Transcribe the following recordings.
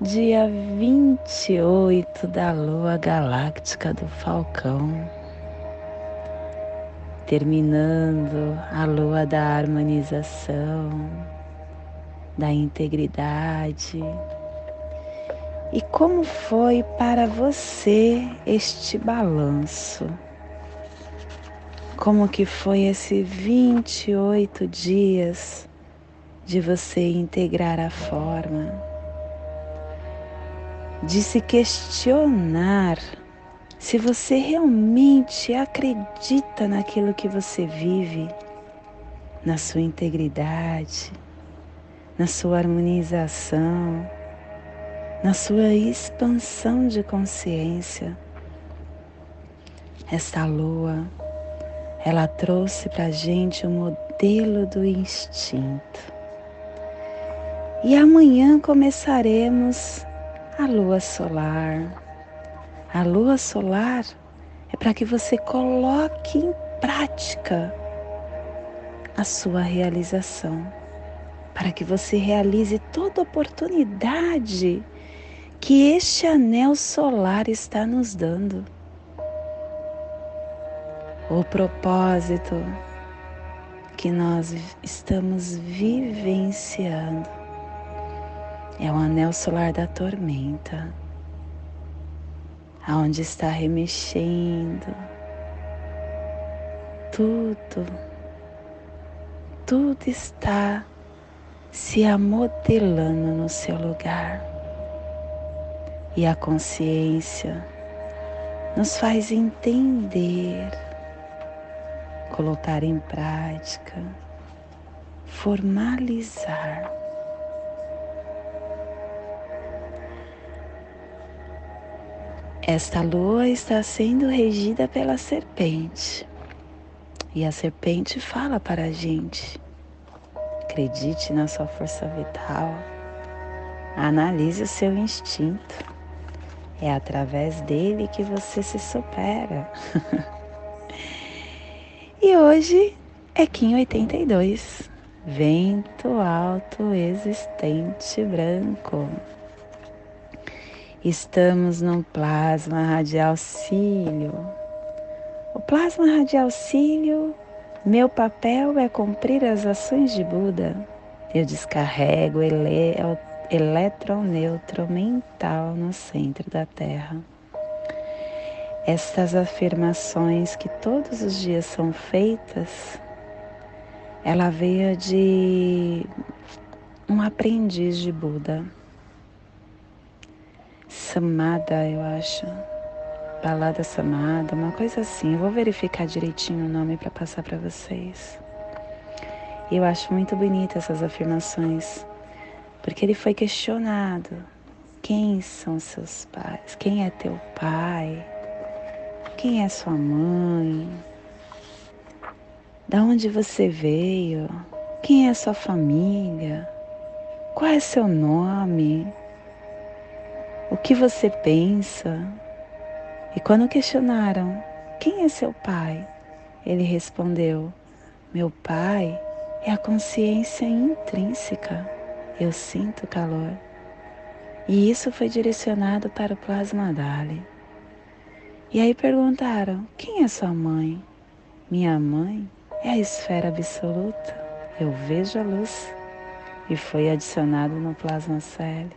dia 28 da lua galáctica do Falcão, terminando a lua da harmonização, da integridade. E como foi para você este balanço? Como que foi esse 28 dias de você integrar a forma? De se questionar se você realmente acredita naquilo que você vive, na sua integridade, na sua harmonização, na sua expansão de consciência. Esta lua, ela trouxe para a gente o modelo do instinto. E amanhã começaremos a lua solar. A lua solar é para que você coloque em prática a sua realização, para que você realize toda oportunidade que este anel solar está nos dando. O propósito que nós estamos vivenciando é o anel solar da tormenta, aonde está remexendo tudo, tudo está se amodelando no seu lugar. E a consciência nos faz entender, colocar em prática, formalizar Esta lua está sendo regida pela serpente. E a serpente fala para a gente: acredite na sua força vital, analise o seu instinto. É através dele que você se supera. e hoje é Kim 82, vento alto existente branco. Estamos no plasma radial cílio. O plasma radial cílio, meu papel é cumprir as ações de Buda. Eu descarrego ele, elétron neutro mental no centro da Terra. Estas afirmações que todos os dias são feitas, ela veio de um aprendiz de Buda Samada, eu acho. Balada Samada, uma coisa assim. Eu vou verificar direitinho o nome para passar para vocês. Eu acho muito bonita essas afirmações, porque ele foi questionado: quem são seus pais? Quem é teu pai? Quem é sua mãe? Da onde você veio? Quem é sua família? Qual é seu nome? O que você pensa. E quando questionaram: Quem é seu pai? Ele respondeu: Meu pai é a consciência intrínseca. Eu sinto calor. E isso foi direcionado para o plasma Dali. E aí perguntaram: Quem é sua mãe? Minha mãe é a esfera absoluta. Eu vejo a luz. E foi adicionado no plasma Celi.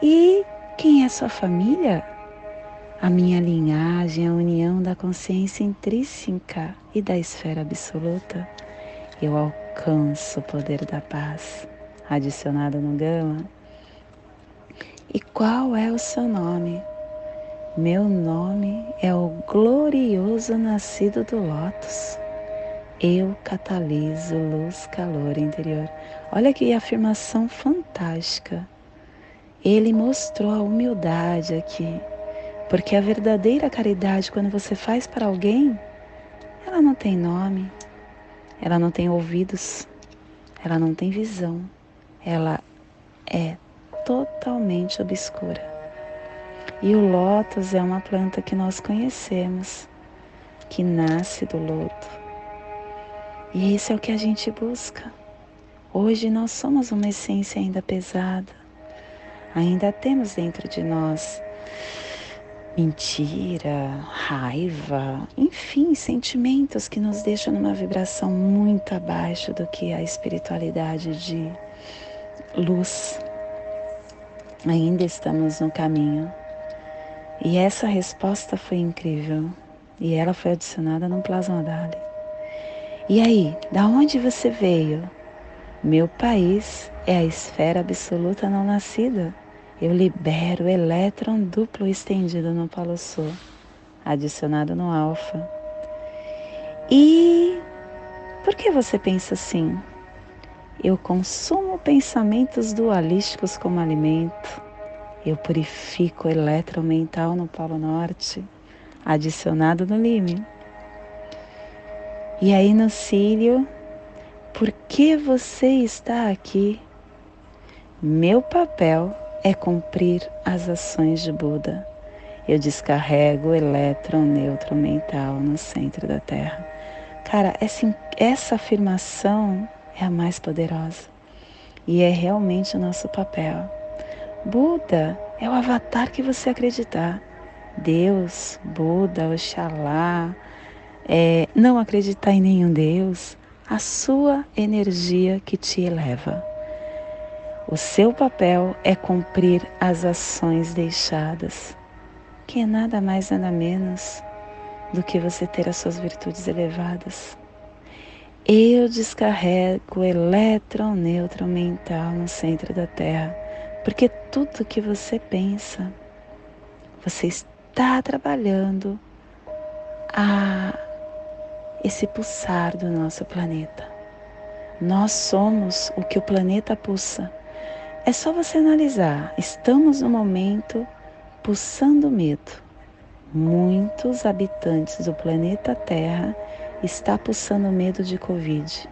E quem é sua família? A minha linhagem, a união da consciência intrínseca e da esfera absoluta. Eu alcanço o poder da paz, adicionado no Gama. E qual é o seu nome? Meu nome é o glorioso nascido do Lótus. Eu cataliso luz, calor interior. Olha que afirmação fantástica. Ele mostrou a humildade aqui, Porque a verdadeira caridade, quando você faz para alguém, ela não tem nome, ela não tem ouvidos, ela não tem visão, ela é totalmente obscura. E o lótus é uma planta que nós conhecemos, que nasce do lodo. E isso é o que a gente busca. Hoje nós somos uma essência ainda pesada. Ainda temos dentro de nós mentira, raiva, enfim, sentimentos que nos deixam numa vibração muito abaixo do que a espiritualidade de luz. Ainda estamos no caminho. E essa resposta foi incrível. E ela foi adicionada no plasma Dali. E aí, da onde você veio? Meu país é a esfera absoluta não nascida. Eu libero o elétron duplo estendido no Polo Sul, adicionado no Alfa. E por que você pensa assim? Eu consumo pensamentos dualísticos como alimento. Eu purifico o elétron mental no Polo Norte, adicionado no Lime. E aí no Sírio, por que você está aqui? Meu papel é cumprir as ações de Buda. Eu descarrego o elétron neutro mental no centro da Terra. Cara, essa, essa afirmação é a mais poderosa. E é realmente o nosso papel. Buda é o avatar que você acreditar. Deus, Buda, Oxalá, é, não acreditar em nenhum Deus, a sua energia que te eleva. O seu papel é cumprir as ações deixadas, que é nada mais, nada menos do que você ter as suas virtudes elevadas. Eu descarrego o elétron neutro mental no centro da Terra, porque tudo que você pensa, você está trabalhando a esse pulsar do nosso planeta. Nós somos o que o planeta pulsa. É só você analisar. Estamos no momento pulsando medo. Muitos habitantes do planeta Terra está pulsando medo de Covid.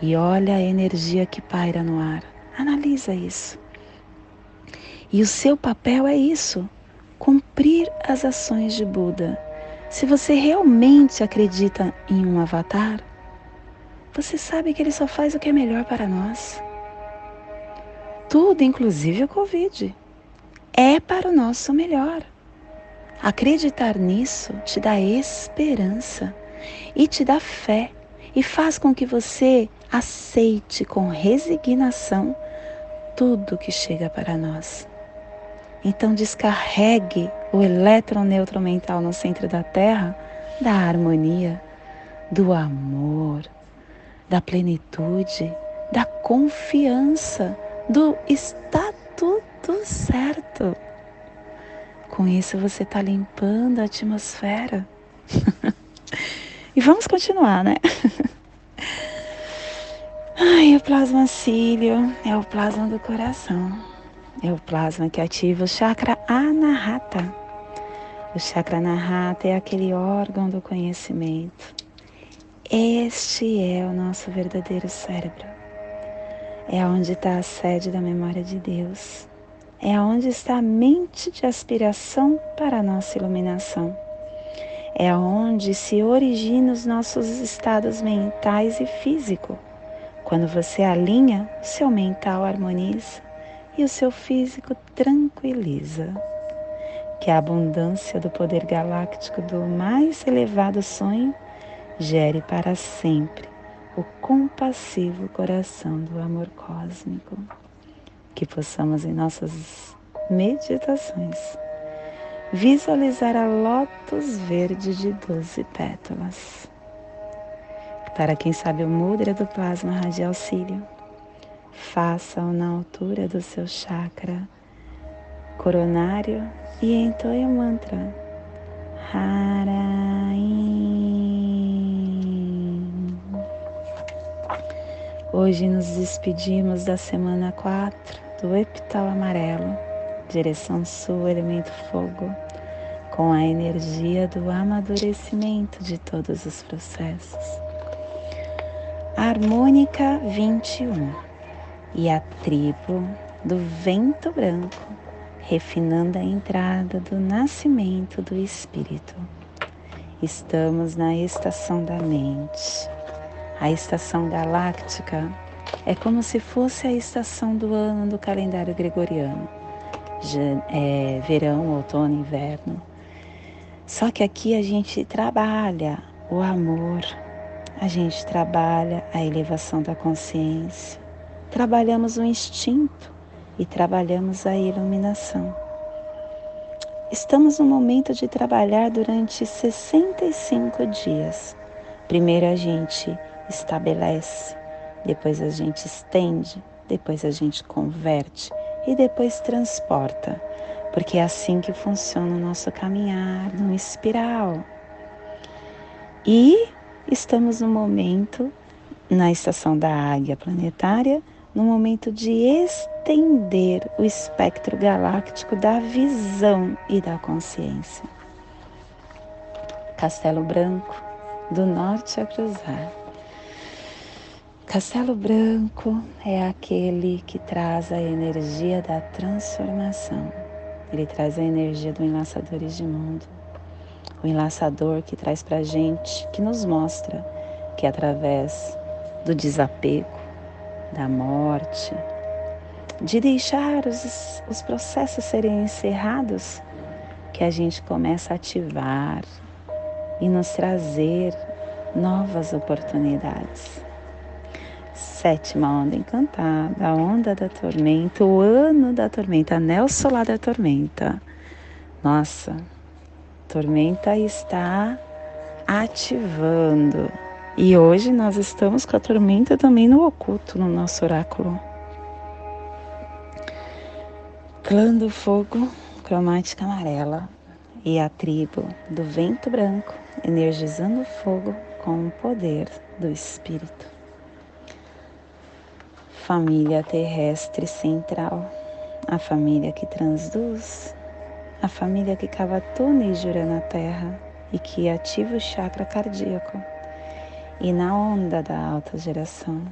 E olha a energia que paira no ar. Analisa isso. E o seu papel é isso: cumprir as ações de Buda. Se você realmente acredita em um avatar, você sabe que ele só faz o que é melhor para nós. Tudo, inclusive o Covid, é para o nosso melhor. Acreditar nisso te dá esperança e te dá fé e faz com que você aceite com resignação tudo que chega para nós. Então descarregue o elétron neutro mental no centro da Terra da harmonia, do amor, da plenitude, da confiança, do está tudo certo. Com isso você está limpando a atmosfera. E vamos continuar, né? Ai, o plasma cílio é o plasma do coração. É o plasma que ativa o chakra anahata. O chakra anahata é aquele órgão do conhecimento. Este é o nosso verdadeiro cérebro. É onde está a sede da memória de Deus. É onde está a mente de aspiração para a nossa iluminação é onde se originam os nossos estados mentais e físico. Quando você alinha, o seu mental harmoniza e o seu físico tranquiliza. Que a abundância do poder galáctico do mais elevado sonho gere para sempre o compassivo coração do amor cósmico. Que possamos em nossas meditações visualizar a lótus verde de 12 pétalas. Para quem sabe o mudra do plasma radial cílio, faça-o na altura do seu chakra coronário e entoie o mantra Haraim. Hoje nos despedimos da semana 4 do epital amarelo direção sul, elemento fogo, com a energia do amadurecimento de todos os processos. Harmônica 21 e a tribo do vento branco, refinando a entrada do nascimento do espírito. Estamos na estação da mente. A estação galáctica é como se fosse a estação do ano do calendário gregoriano. É, verão, outono, inverno. Só que aqui a gente trabalha o amor, a gente trabalha a elevação da consciência, trabalhamos o instinto e trabalhamos a iluminação. Estamos no momento de trabalhar durante 65 dias. Primeiro a gente estabelece, depois a gente estende, depois a gente converte e depois transporta, porque é assim que funciona o nosso caminhar no espiral. E estamos no momento, na estação da águia planetária, no momento de estender o espectro galáctico da visão e da consciência. Castelo Branco, do norte a cruzar. Castelo Branco é aquele que traz a energia da transformação. Ele traz a energia do enlaçadores de mundo. O enlaçador que traz para gente, que nos mostra que através do desapego, da morte, de deixar os, os processos serem encerrados, que a gente começa a ativar e nos trazer novas oportunidades. Sétima onda encantada, a onda da tormenta, o ano da tormenta, anel solar da tormenta. Nossa, tormenta está ativando e hoje nós estamos com a tormenta também no oculto, no nosso oráculo. Clã do fogo, cromática amarela e a tribo do vento branco, energizando o fogo com o poder do espírito. Família terrestre central, a família que transduz, a família que cava túneis jura na terra e que ativa o chakra cardíaco e na onda da alta geração.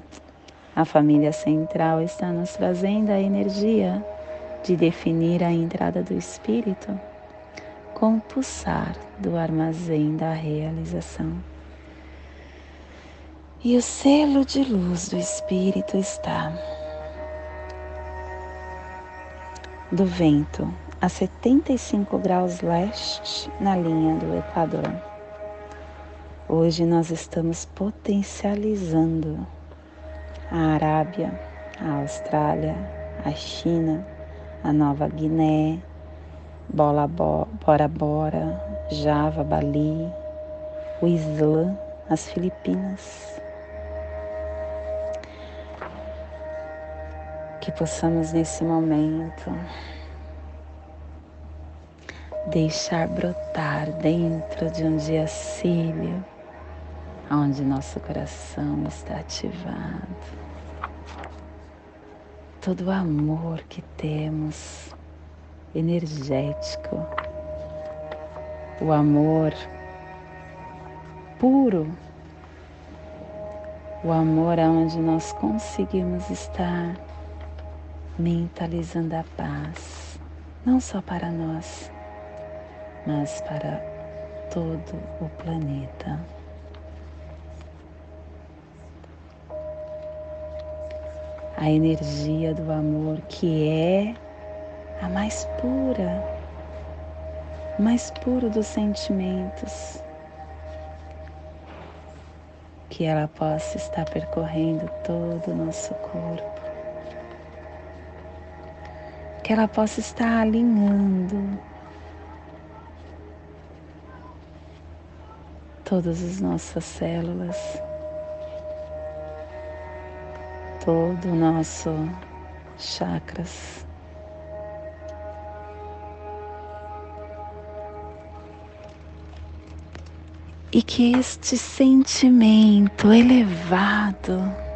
A família central está nos trazendo a energia de definir a entrada do espírito com o pulsar do armazém da realização. E o selo de luz do espírito está do vento a 75 graus leste na linha do Equador. Hoje nós estamos potencializando a Arábia, a Austrália, a China, a Nova Guiné, Bola Bora Bora, Java, Bali, o Islã, as Filipinas. Que possamos nesse momento deixar brotar dentro de um dia cílio onde nosso coração está ativado. Todo o amor que temos, energético, o amor puro, o amor aonde nós conseguimos estar mentalizando a paz, não só para nós, mas para todo o planeta. a energia do amor que é a mais pura, mais puro dos sentimentos, que ela possa estar percorrendo todo o nosso corpo, que ela possa estar alinhando todas as nossas células todo o nosso chakras. E que este sentimento elevado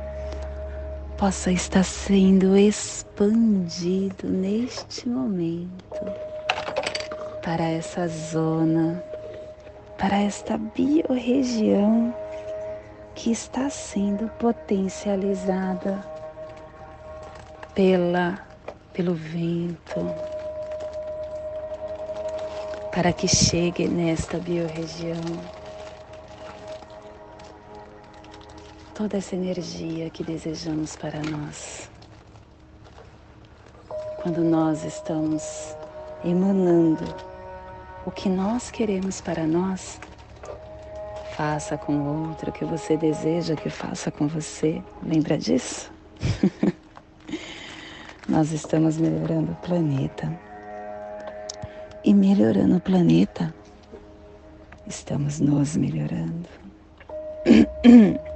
possa estar sendo expandido neste momento para essa zona, para esta biorregião que está sendo potencializada pela pelo vento, para que chegue nesta biorregião toda essa energia que desejamos para nós. Quando nós estamos emanando o que nós queremos para nós, faça com o outro o que você deseja que faça com você. Lembra disso? nós estamos melhorando o planeta. E melhorando o planeta, estamos nos melhorando.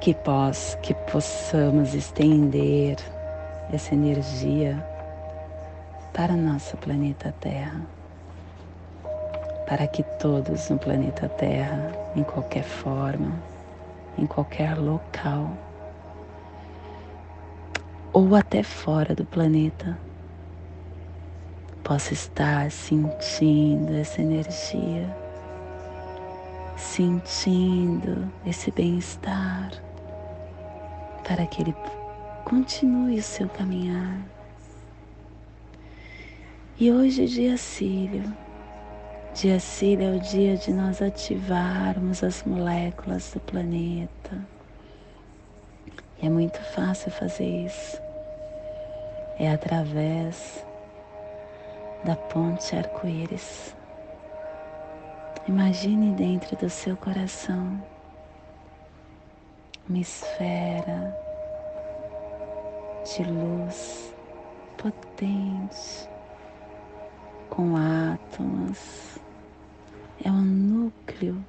que, pós, que possamos estender essa energia para nosso planeta Terra, para que todos no planeta Terra, em qualquer forma, em qualquer local, ou até fora do planeta, possa estar sentindo essa energia, sentindo esse bem-estar para que ele continue o seu caminhar. E hoje, dia Cílio, dia Cílio é o dia de nós ativarmos as moléculas do planeta. E é muito fácil fazer isso. É através da ponte arco-íris. Imagine dentro do seu coração uma esfera de luz potente com átomos. É um núcleo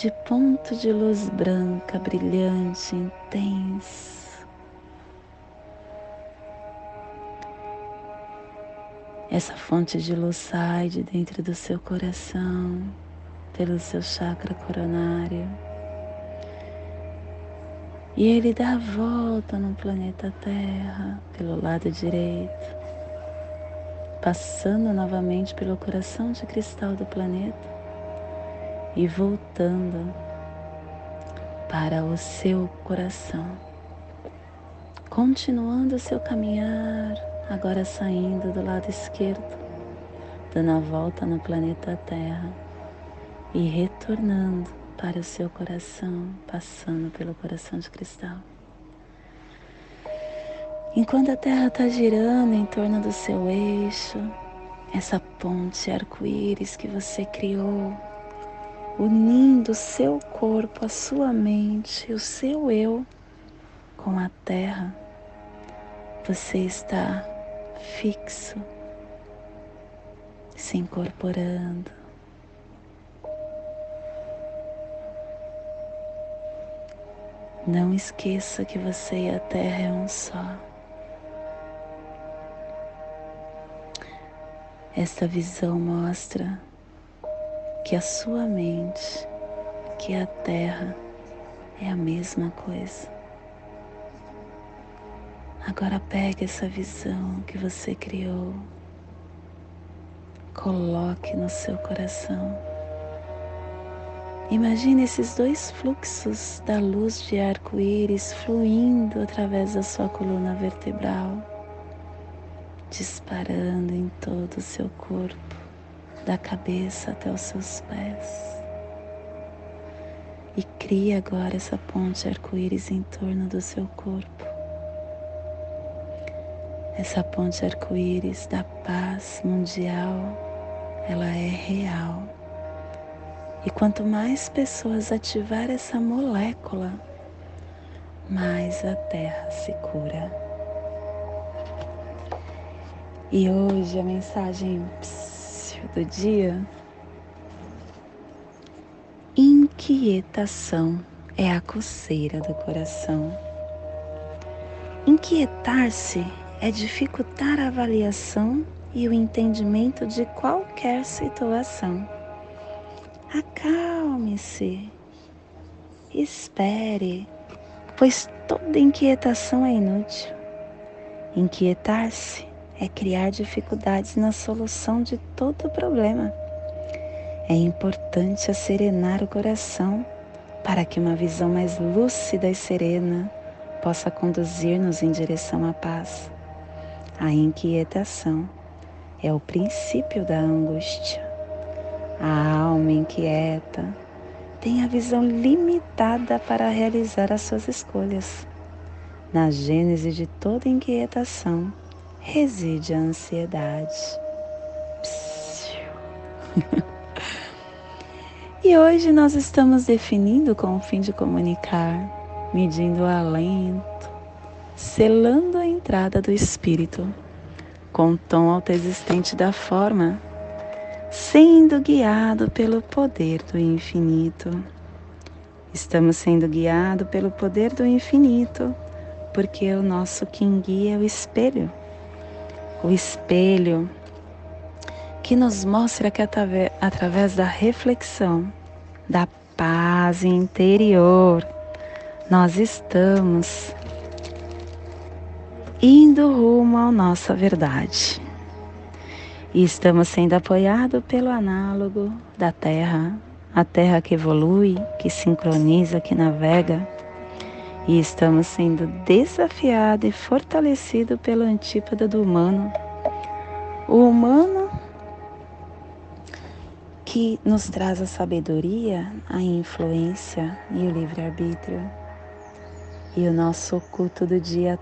de ponto de luz branca, brilhante, intenso. Essa fonte de luz sai de dentro do seu coração pelo seu chakra coronário. E ele dá a volta no planeta Terra pelo lado direito, passando novamente pelo coração de cristal do planeta e voltando para o seu coração, continuando o seu caminhar, agora saindo do lado esquerdo, dando a volta no planeta Terra e retornando para o seu coração, passando pelo coração de cristal. Enquanto a Terra está girando em torno do seu eixo, essa ponte arco-íris que você criou, unindo o seu corpo, a sua mente, o seu eu com a Terra, você está fixo, se incorporando, Não esqueça que você e a Terra é um só. Esta visão mostra que a sua mente, que a Terra é a mesma coisa. Agora pegue essa visão que você criou, coloque no seu coração Imagine esses dois fluxos da luz de arco-íris fluindo através da sua coluna vertebral, disparando em todo o seu corpo, da cabeça até os seus pés. E crie agora essa ponte arco-íris em torno do seu corpo. Essa ponte arco-íris da paz mundial, ela é real e quanto mais pessoas ativar essa molécula, mais a Terra se cura. E hoje a mensagem do dia: inquietação é a coceira do coração. Inquietar-se é dificultar a avaliação e o entendimento de qualquer situação. Acalme-se, espere, pois toda inquietação é inútil. Inquietar-se é criar dificuldades na solução de todo problema. É importante serenar o coração para que uma visão mais lúcida e serena possa conduzir-nos em direção à paz. A inquietação é o princípio da angústia. A alma inquieta tem a visão limitada para realizar as suas escolhas. Na gênese de toda inquietação reside a ansiedade. e hoje nós estamos definindo com o fim de comunicar, medindo o alento, selando a entrada do espírito com o tom autoexistente da forma, sendo guiado pelo poder do infinito. Estamos sendo guiados pelo poder do infinito, porque o nosso quem guia é o espelho. O espelho que nos mostra que através da reflexão, da paz interior, nós estamos indo rumo à nossa verdade. E estamos sendo apoiados pelo análogo da Terra, a Terra que evolui, que sincroniza, que navega. E estamos sendo desafiados e fortalecidos pelo antípoda do humano. O humano que nos traz a sabedoria, a influência e o livre-arbítrio e o nosso oculto do dia a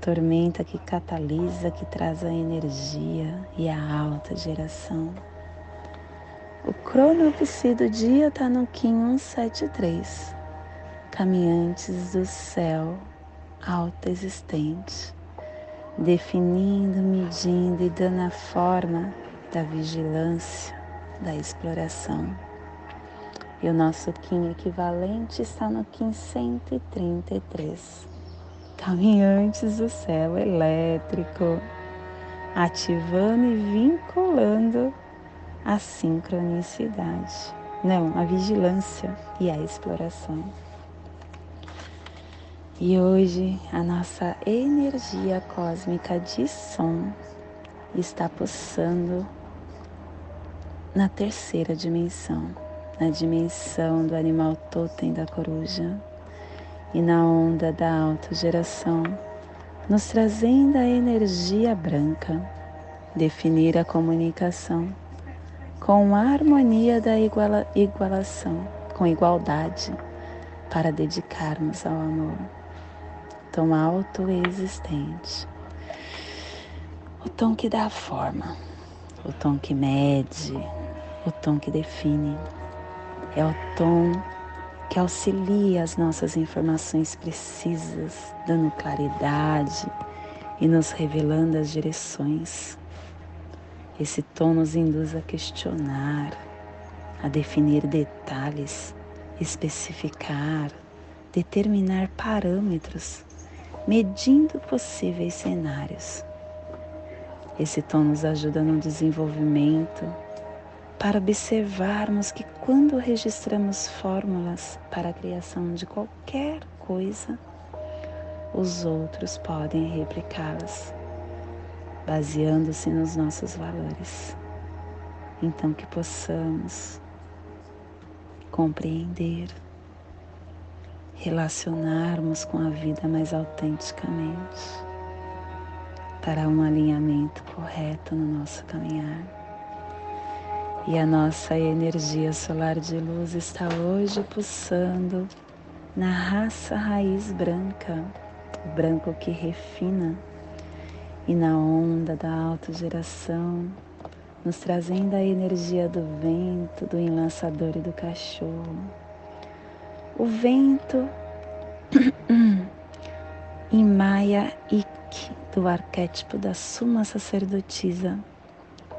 tormenta, que catalisa, que traz a energia e a alta geração. O cronopsi do dia está no Kim 173, caminhantes do céu alta existente, definindo, medindo e dando a forma da vigilância, da exploração. E o nosso Kim equivalente está no Kim 133. Caminhantes do céu elétrico, ativando e vinculando a sincronicidade. Não, a vigilância e a exploração. E hoje a nossa energia cósmica de som está pulsando na terceira dimensão na dimensão do animal totem da coruja e na onda da autogeração, nos trazendo a energia branca, definir a comunicação com a harmonia da iguala, igualação, com igualdade, para dedicarmos ao amor. Tom alto e existente. O tom que dá forma, o tom que mede, o tom que define é o tom que auxilia as nossas informações precisas, dando claridade e nos revelando as direções. Esse tom nos induz a questionar, a definir detalhes, especificar, determinar parâmetros, medindo possíveis cenários. Esse tom nos ajuda no desenvolvimento para observarmos que quando registramos fórmulas para a criação de qualquer coisa, os outros podem replicá-las, baseando-se nos nossos valores. Então, que possamos compreender, relacionarmos com a vida mais autenticamente, para um alinhamento correto no nosso caminhar e a nossa energia solar de luz está hoje pulsando na raça raiz branca, o branco que refina, e na onda da autogeração, nos trazendo a energia do vento, do enlaçador e do cachorro. O vento em Maya Ik, do arquétipo da Suma Sacerdotisa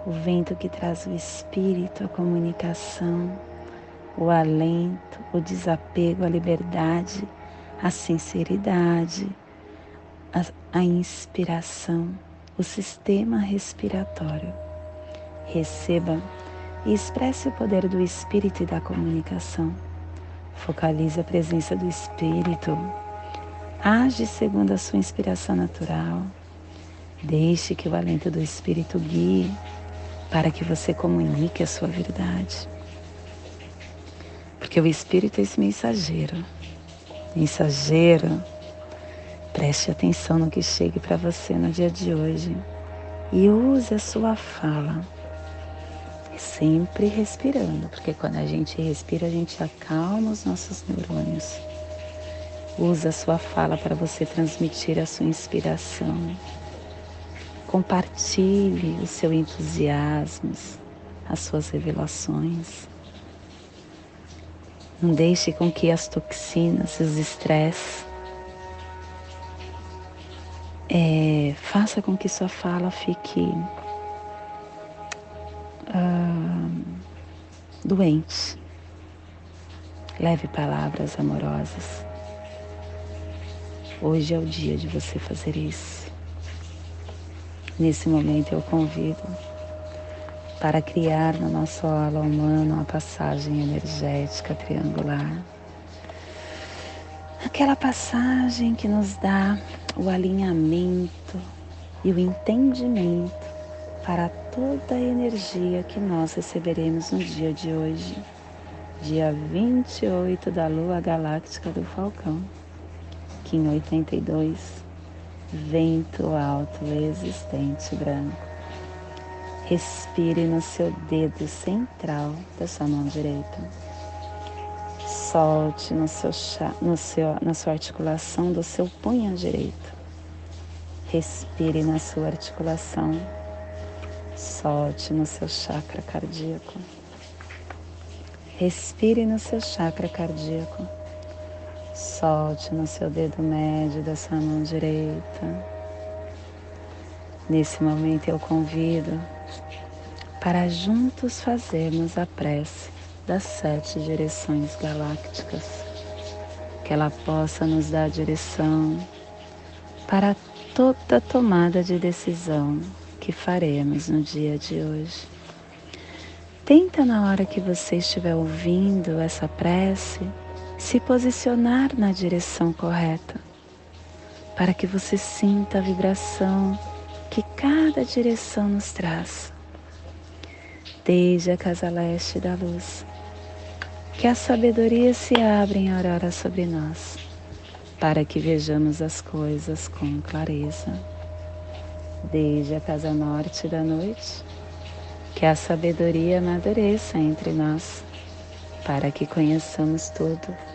o vento que traz o espírito, a comunicação, o alento, o desapego, a liberdade, a sinceridade, a, a inspiração, o sistema respiratório. Receba e expresse o poder do espírito e da comunicação. Focalize a presença do Espírito. Age segundo a sua inspiração natural. Deixe que o alento do Espírito guie para que você comunique a sua verdade. Porque o Espírito é esse mensageiro. Mensageiro, preste atenção no que chegue para você no dia de hoje e use a sua fala sempre respirando, porque quando a gente respira, a gente acalma os nossos neurônios. Usa a sua fala para você transmitir a sua inspiração. Compartilhe o seu entusiasmo, as suas revelações. Não deixe com que as toxinas, os estresses, é, faça com que sua fala fique doente. Leve palavras amorosas. Hoje é o dia de você fazer isso. Nesse momento eu convido para criar no nosso aula humano uma passagem energética triangular. Aquela passagem que nos dá o alinhamento e o entendimento para toda a energia que nós receberemos no dia de hoje, dia 28 da Lua Galáctica do Falcão, Kim 82, vento alto existente branco. Respire no seu dedo central da sua mão direita. Solte no seu, no seu, na sua articulação do seu punho direito. Respire na sua articulação Solte no seu chakra cardíaco. Respire no seu chakra cardíaco. Solte no seu dedo médio da sua mão direita. Nesse momento eu convido para juntos fazermos a prece das sete direções galácticas. Que ela possa nos dar direção para toda tomada de decisão que faremos no dia de hoje. Tenta na hora que você estiver ouvindo essa prece se posicionar na direção correta, para que você sinta a vibração que cada direção nos traz. Desde a casa leste da luz, que a sabedoria se abra em aurora sobre nós, para que vejamos as coisas com clareza desde a casa norte da noite, que a sabedoria amadureça entre nós, para que conheçamos tudo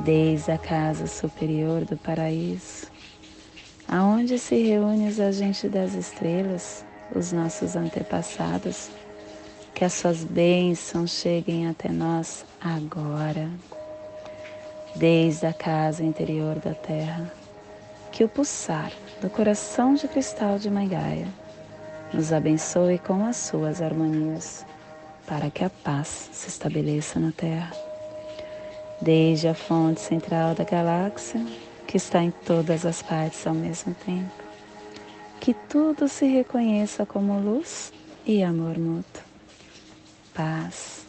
Desde a casa superior do paraíso, aonde se reúnem os agentes das estrelas, os nossos antepassados, que as suas bênçãos cheguem até nós agora. Desde a casa interior da terra, que o pulsar do coração de cristal de Maigaia nos abençoe com as suas harmonias, para que a paz se estabeleça na Terra. Desde a fonte central da galáxia, que está em todas as partes ao mesmo tempo, que tudo se reconheça como luz e amor mútuo. Paz.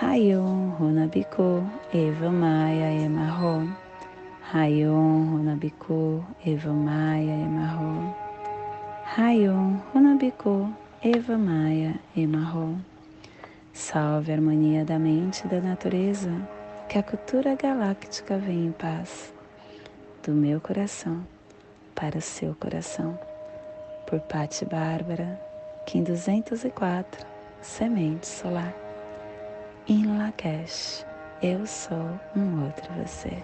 Rayon Runabiku Eva Maia Emarro. Rayon Runabiku Eva Maia Emarro. Rayon, Runabiku, Eva Maia, Emarro. Salve a harmonia da mente e da natureza, que a cultura galáctica venha em paz. Do meu coração para o seu coração. Por Pati Bárbara, Kim 204, Semente Solar. Em Lakesh, eu sou um outro você.